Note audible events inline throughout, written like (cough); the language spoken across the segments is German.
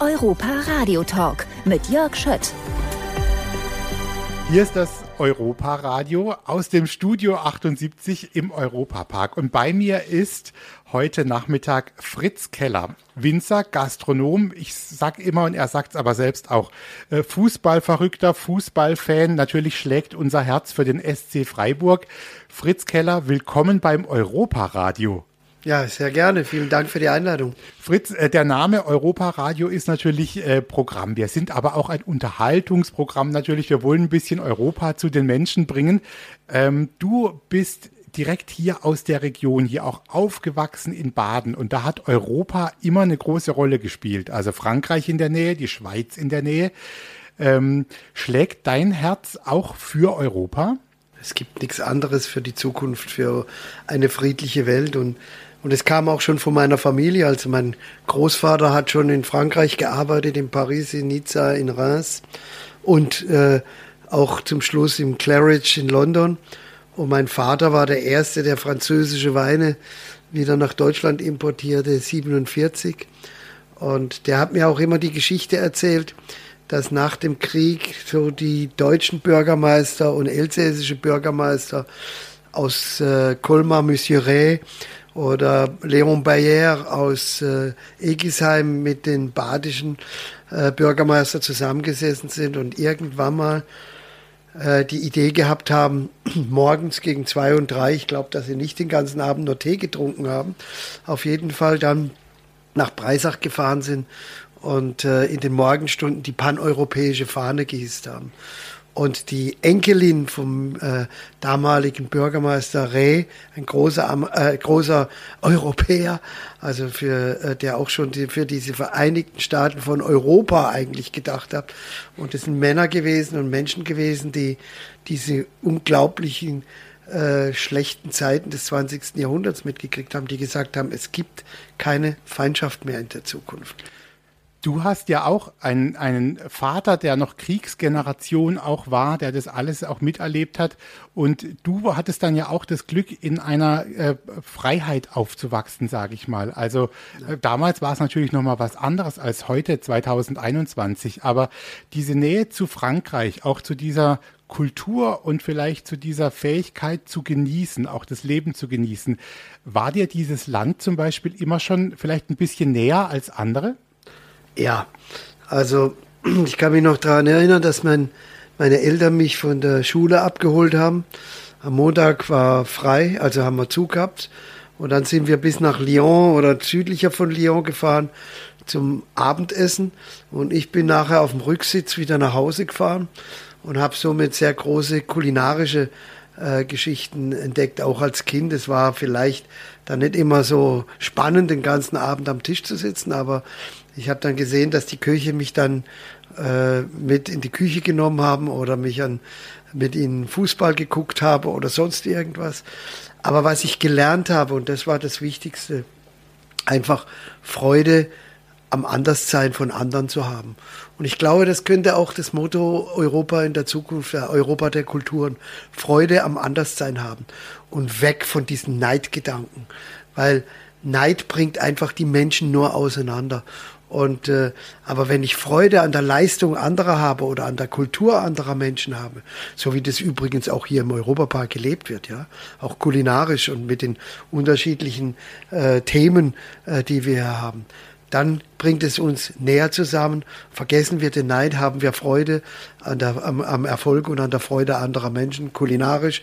Europa Radio Talk mit Jörg Schött. Hier ist das Europa Radio aus dem Studio 78 im Europapark. Und bei mir ist heute Nachmittag Fritz Keller, Winzer, Gastronom. Ich sag immer und er sagt es aber selbst auch. Äh, Fußballverrückter, Fußballfan. Natürlich schlägt unser Herz für den SC Freiburg. Fritz Keller, willkommen beim Europaradio. Ja, sehr gerne. Vielen Dank für die Einladung. Fritz, äh, der Name Europaradio ist natürlich äh, Programm. Wir sind aber auch ein Unterhaltungsprogramm natürlich. Wir wollen ein bisschen Europa zu den Menschen bringen. Ähm, du bist direkt hier aus der Region, hier auch aufgewachsen in Baden. Und da hat Europa immer eine große Rolle gespielt. Also Frankreich in der Nähe, die Schweiz in der Nähe. Ähm, schlägt dein Herz auch für Europa? Es gibt nichts anderes für die Zukunft, für eine friedliche Welt. Und und es kam auch schon von meiner Familie. Also mein Großvater hat schon in Frankreich gearbeitet, in Paris, in Nizza, in Reims und äh, auch zum Schluss im Claridge in London. Und mein Vater war der Erste, der französische Weine wieder nach Deutschland importierte, 47. Und der hat mir auch immer die Geschichte erzählt, dass nach dem Krieg so die deutschen Bürgermeister und elsässische Bürgermeister aus äh, Colmar, Mesuret oder Leon Bayer aus äh, Egisheim mit den badischen äh, Bürgermeister zusammengesessen sind und irgendwann mal äh, die Idee gehabt haben, (clears throat) morgens gegen zwei und drei, ich glaube, dass sie nicht den ganzen Abend nur Tee getrunken haben, auf jeden Fall dann nach Breisach gefahren sind und äh, in den Morgenstunden die paneuropäische Fahne gehisst haben. Und die Enkelin vom äh, damaligen Bürgermeister Reh, ein großer, äh, großer Europäer, also für, äh, der auch schon die, für diese Vereinigten Staaten von Europa eigentlich gedacht hat. Und es sind Männer gewesen und Menschen gewesen, die diese unglaublichen äh, schlechten Zeiten des 20. Jahrhunderts mitgekriegt haben, die gesagt haben, es gibt keine Feindschaft mehr in der Zukunft. Du hast ja auch einen, einen Vater, der noch Kriegsgeneration auch war, der das alles auch miterlebt hat. Und du hattest dann ja auch das Glück, in einer äh, Freiheit aufzuwachsen, sage ich mal. Also äh, damals war es natürlich noch mal was anderes als heute, 2021. Aber diese Nähe zu Frankreich, auch zu dieser Kultur und vielleicht zu dieser Fähigkeit zu genießen, auch das Leben zu genießen. War dir dieses Land zum Beispiel immer schon vielleicht ein bisschen näher als andere? Ja, also ich kann mich noch daran erinnern, dass mein, meine Eltern mich von der Schule abgeholt haben. Am Montag war frei, also haben wir Zug gehabt. Und dann sind wir bis nach Lyon oder südlicher von Lyon gefahren zum Abendessen. Und ich bin nachher auf dem Rücksitz wieder nach Hause gefahren und habe somit sehr große kulinarische äh, Geschichten entdeckt, auch als Kind. Es war vielleicht dann nicht immer so spannend, den ganzen Abend am Tisch zu sitzen, aber ich habe dann gesehen, dass die Köche mich dann äh, mit in die Küche genommen haben oder mich an, mit ihnen Fußball geguckt habe oder sonst irgendwas. Aber was ich gelernt habe, und das war das Wichtigste, einfach Freude am Anderssein von anderen zu haben. Und ich glaube, das könnte auch das Motto Europa in der Zukunft, Europa der Kulturen, Freude am Anderssein haben und weg von diesen Neidgedanken. Weil Neid bringt einfach die Menschen nur auseinander. Und äh, aber wenn ich Freude an der Leistung anderer habe oder an der Kultur anderer Menschen habe, so wie das übrigens auch hier im Europapark gelebt wird, ja, auch kulinarisch und mit den unterschiedlichen äh, Themen, äh, die wir hier haben, dann bringt es uns näher zusammen. Vergessen wir den Neid, haben wir Freude an der, am, am Erfolg und an der Freude anderer Menschen, kulinarisch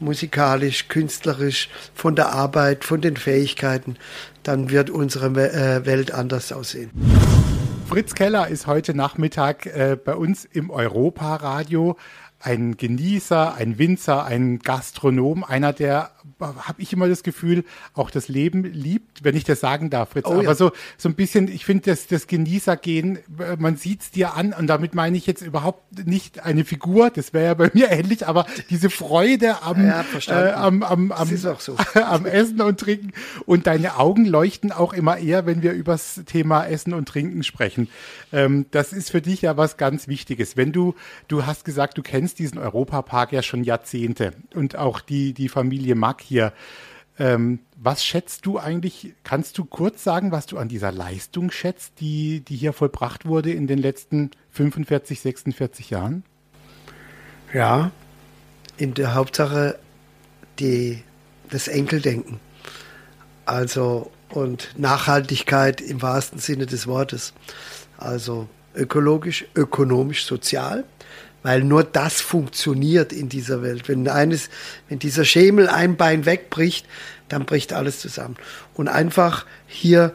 musikalisch, künstlerisch, von der Arbeit, von den Fähigkeiten, dann wird unsere äh, Welt anders aussehen. Fritz Keller ist heute Nachmittag äh, bei uns im Europaradio. Ein Genießer, ein Winzer, ein Gastronom, einer, der habe ich immer das Gefühl, auch das Leben liebt, wenn ich das sagen darf, Fritz. Oh, Aber ja. so, so ein bisschen, ich finde das, das Genießergehen, man sieht's dir an und damit meine ich jetzt überhaupt nicht eine Figur, das wäre ja bei mir (laughs) ähnlich, aber diese Freude am, ja, äh, am, am, am, so. (laughs) am Essen und Trinken und deine Augen leuchten auch immer eher, wenn wir übers Thema Essen und Trinken sprechen. Ähm, das ist für dich ja was ganz Wichtiges. Wenn du, du hast gesagt, du kennst diesen Europapark ja schon Jahrzehnte und auch die, die Familie Mack hier. Ähm, was schätzt du eigentlich, kannst du kurz sagen, was du an dieser Leistung schätzt, die, die hier vollbracht wurde in den letzten 45, 46 Jahren? Ja, in der Hauptsache die, das Enkeldenken. Also und Nachhaltigkeit im wahrsten Sinne des Wortes. Also ökologisch, ökonomisch, sozial, weil nur das funktioniert in dieser Welt. Wenn eines, wenn dieser Schemel ein Bein wegbricht, dann bricht alles zusammen. Und einfach hier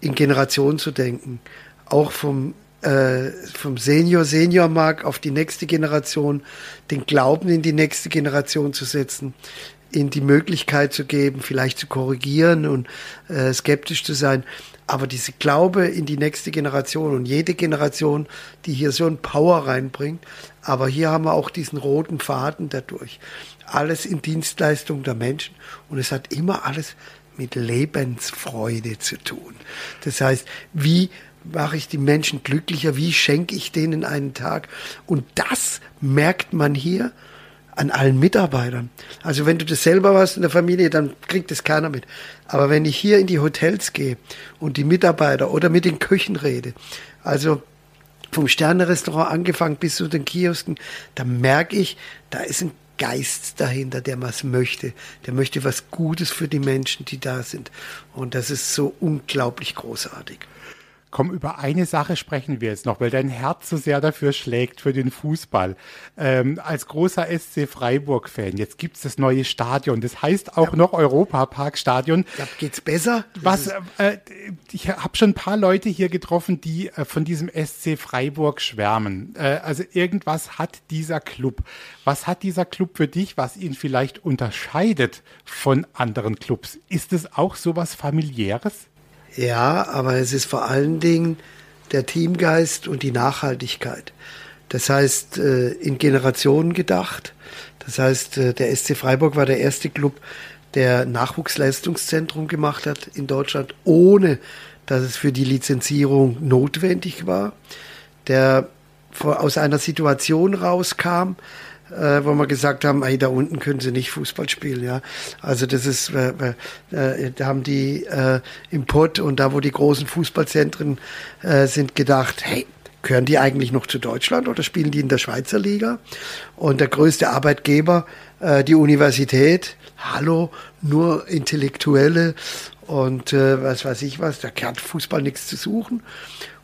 in Generationen zu denken, auch vom äh, vom Senior, Senior-Mark auf die nächste Generation, den Glauben in die nächste Generation zu setzen, ihnen die Möglichkeit zu geben, vielleicht zu korrigieren und äh, skeptisch zu sein. Aber diese Glaube in die nächste Generation und jede Generation, die hier so ein Power reinbringt, aber hier haben wir auch diesen roten Faden dadurch. Alles in Dienstleistung der Menschen und es hat immer alles mit Lebensfreude zu tun. Das heißt, wie mache ich die Menschen glücklicher, wie schenke ich denen einen Tag? Und das merkt man hier an allen Mitarbeitern. Also wenn du das selber warst in der Familie, dann kriegt das keiner mit. Aber wenn ich hier in die Hotels gehe und die Mitarbeiter oder mit den Köchen rede, also vom Sternerestaurant angefangen bis zu den Kiosken, dann merke ich, da ist ein Geist dahinter, der was möchte. Der möchte was Gutes für die Menschen, die da sind. Und das ist so unglaublich großartig. Komm, über eine Sache sprechen wir jetzt noch, weil dein Herz so sehr dafür schlägt, für den Fußball. Ähm, als großer SC Freiburg-Fan, jetzt gibt es das neue Stadion. Das heißt auch ja. noch Europapark-Stadion. Ja, geht's besser? Was, äh, ich habe schon ein paar Leute hier getroffen, die äh, von diesem SC Freiburg schwärmen. Äh, also irgendwas hat dieser Club. Was hat dieser Club für dich, was ihn vielleicht unterscheidet von anderen Clubs? Ist es auch sowas familiäres? Ja, aber es ist vor allen Dingen der Teamgeist und die Nachhaltigkeit. Das heißt, äh, in Generationen gedacht. Das heißt, äh, der SC Freiburg war der erste Club, der Nachwuchsleistungszentrum gemacht hat in Deutschland, ohne dass es für die Lizenzierung notwendig war. Der aus einer Situation rauskam, äh, wo wir gesagt haben, ey, da unten können sie nicht Fußball spielen, ja. Also das ist, äh, äh, da haben die äh, im Pott und da, wo die großen Fußballzentren äh, sind, gedacht, hey, gehören die eigentlich noch zu Deutschland oder spielen die in der Schweizer Liga? Und der größte Arbeitgeber, äh, die Universität, hallo, nur Intellektuelle und äh, was weiß ich was, da kehrt Fußball nichts zu suchen.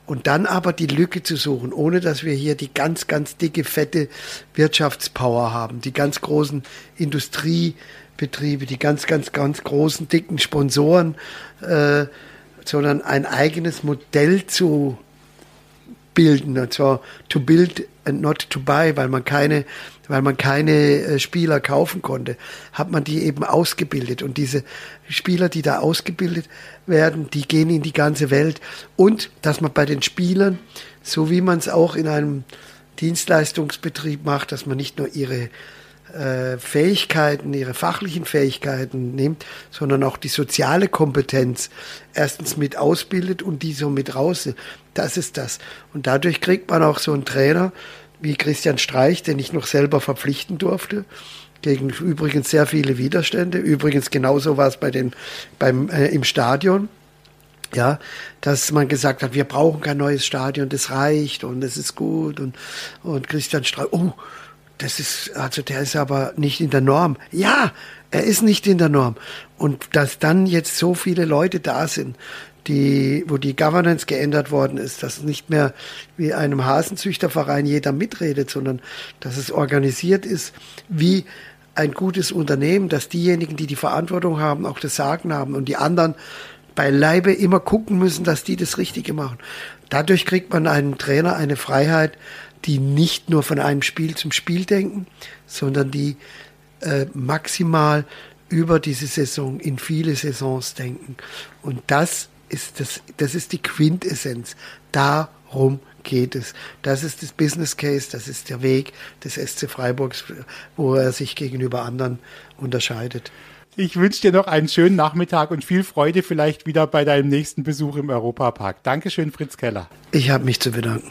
Und dann aber die Lücke zu suchen, ohne dass wir hier die ganz, ganz dicke, fette Wirtschaftspower haben, die ganz großen Industriebetriebe, die ganz, ganz, ganz großen, dicken Sponsoren, äh, sondern ein eigenes Modell zu bilden, und zwar to build and not to buy, weil man keine, weil man keine äh, Spieler kaufen konnte, hat man die eben ausgebildet. Und diese Spieler, die da ausgebildet werden, die gehen in die ganze Welt. Und dass man bei den Spielern, so wie man es auch in einem Dienstleistungsbetrieb macht, dass man nicht nur ihre Fähigkeiten, ihre fachlichen Fähigkeiten nimmt, sondern auch die soziale Kompetenz erstens mit ausbildet und die so mit raus. Das ist das. Und dadurch kriegt man auch so einen Trainer wie Christian Streich, den ich noch selber verpflichten durfte, gegen übrigens sehr viele Widerstände. Übrigens genauso war es bei den, beim, äh, im Stadion. Ja, dass man gesagt hat, wir brauchen kein neues Stadion, das reicht und es ist gut und, und Christian Streich, oh, das ist, also der ist aber nicht in der Norm. Ja, er ist nicht in der Norm. Und dass dann jetzt so viele Leute da sind, die, wo die Governance geändert worden ist, dass nicht mehr wie einem Hasenzüchterverein jeder mitredet, sondern dass es organisiert ist wie ein gutes Unternehmen, dass diejenigen, die die Verantwortung haben, auch das Sagen haben und die anderen beileibe immer gucken müssen, dass die das Richtige machen. Dadurch kriegt man einen Trainer eine Freiheit, die nicht nur von einem Spiel zum Spiel denken, sondern die äh, maximal über diese Saison in viele Saisons denken. Und das ist das, das ist die Quintessenz. Darum geht es. Das ist das Business Case, das ist der Weg des SC Freiburgs, wo er sich gegenüber anderen unterscheidet. Ich wünsche dir noch einen schönen Nachmittag und viel Freude vielleicht wieder bei deinem nächsten Besuch im Europapark. Dankeschön, Fritz Keller. Ich habe mich zu bedanken.